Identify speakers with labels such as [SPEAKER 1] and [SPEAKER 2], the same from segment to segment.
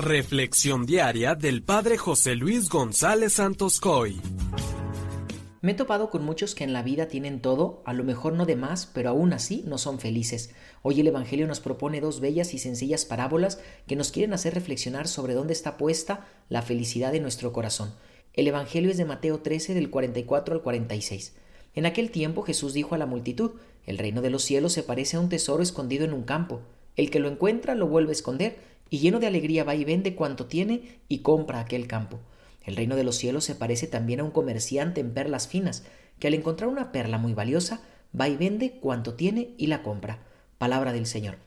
[SPEAKER 1] Reflexión diaria del Padre José Luis González Santos Coy.
[SPEAKER 2] Me he topado con muchos que en la vida tienen todo, a lo mejor no de más, pero aún así no son felices. Hoy el Evangelio nos propone dos bellas y sencillas parábolas que nos quieren hacer reflexionar sobre dónde está puesta la felicidad de nuestro corazón. El Evangelio es de Mateo 13 del 44 al 46. En aquel tiempo Jesús dijo a la multitud, El reino de los cielos se parece a un tesoro escondido en un campo. El que lo encuentra lo vuelve a esconder, y lleno de alegría va y vende cuanto tiene y compra aquel campo. El reino de los cielos se parece también a un comerciante en perlas finas, que al encontrar una perla muy valiosa, va y vende cuanto tiene y la compra. Palabra del Señor.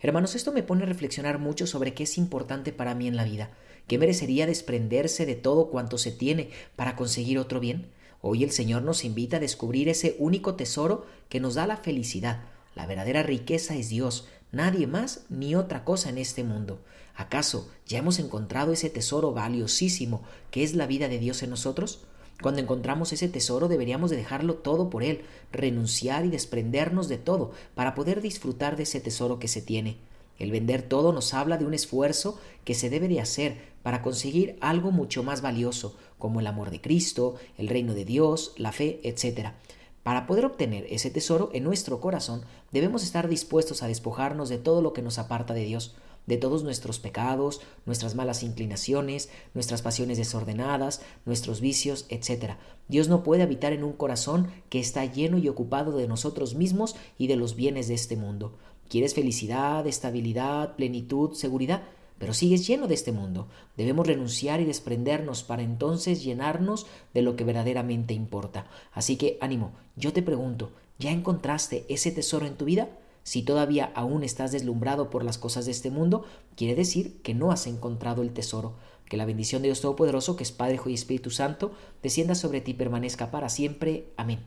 [SPEAKER 2] Hermanos, esto me pone a reflexionar mucho sobre qué es importante para mí en la vida, qué merecería desprenderse de todo cuanto se tiene para conseguir otro bien. Hoy el Señor nos invita a descubrir ese único tesoro que nos da la felicidad. La verdadera riqueza es Dios, nadie más ni otra cosa en este mundo. ¿Acaso ya hemos encontrado ese tesoro valiosísimo que es la vida de Dios en nosotros? Cuando encontramos ese tesoro deberíamos de dejarlo todo por él, renunciar y desprendernos de todo para poder disfrutar de ese tesoro que se tiene. El vender todo nos habla de un esfuerzo que se debe de hacer para conseguir algo mucho más valioso, como el amor de Cristo, el reino de Dios, la fe, etc. Para poder obtener ese tesoro en nuestro corazón, debemos estar dispuestos a despojarnos de todo lo que nos aparta de Dios, de todos nuestros pecados, nuestras malas inclinaciones, nuestras pasiones desordenadas, nuestros vicios, etc. Dios no puede habitar en un corazón que está lleno y ocupado de nosotros mismos y de los bienes de este mundo. ¿Quieres felicidad, estabilidad, plenitud, seguridad? Pero sigues lleno de este mundo. Debemos renunciar y desprendernos para entonces llenarnos de lo que verdaderamente importa. Así que ánimo, yo te pregunto, ¿ya encontraste ese tesoro en tu vida? Si todavía aún estás deslumbrado por las cosas de este mundo, quiere decir que no has encontrado el tesoro. Que la bendición de Dios Todopoderoso, que es Padre, Hijo y Espíritu Santo, descienda sobre ti y permanezca para siempre. Amén.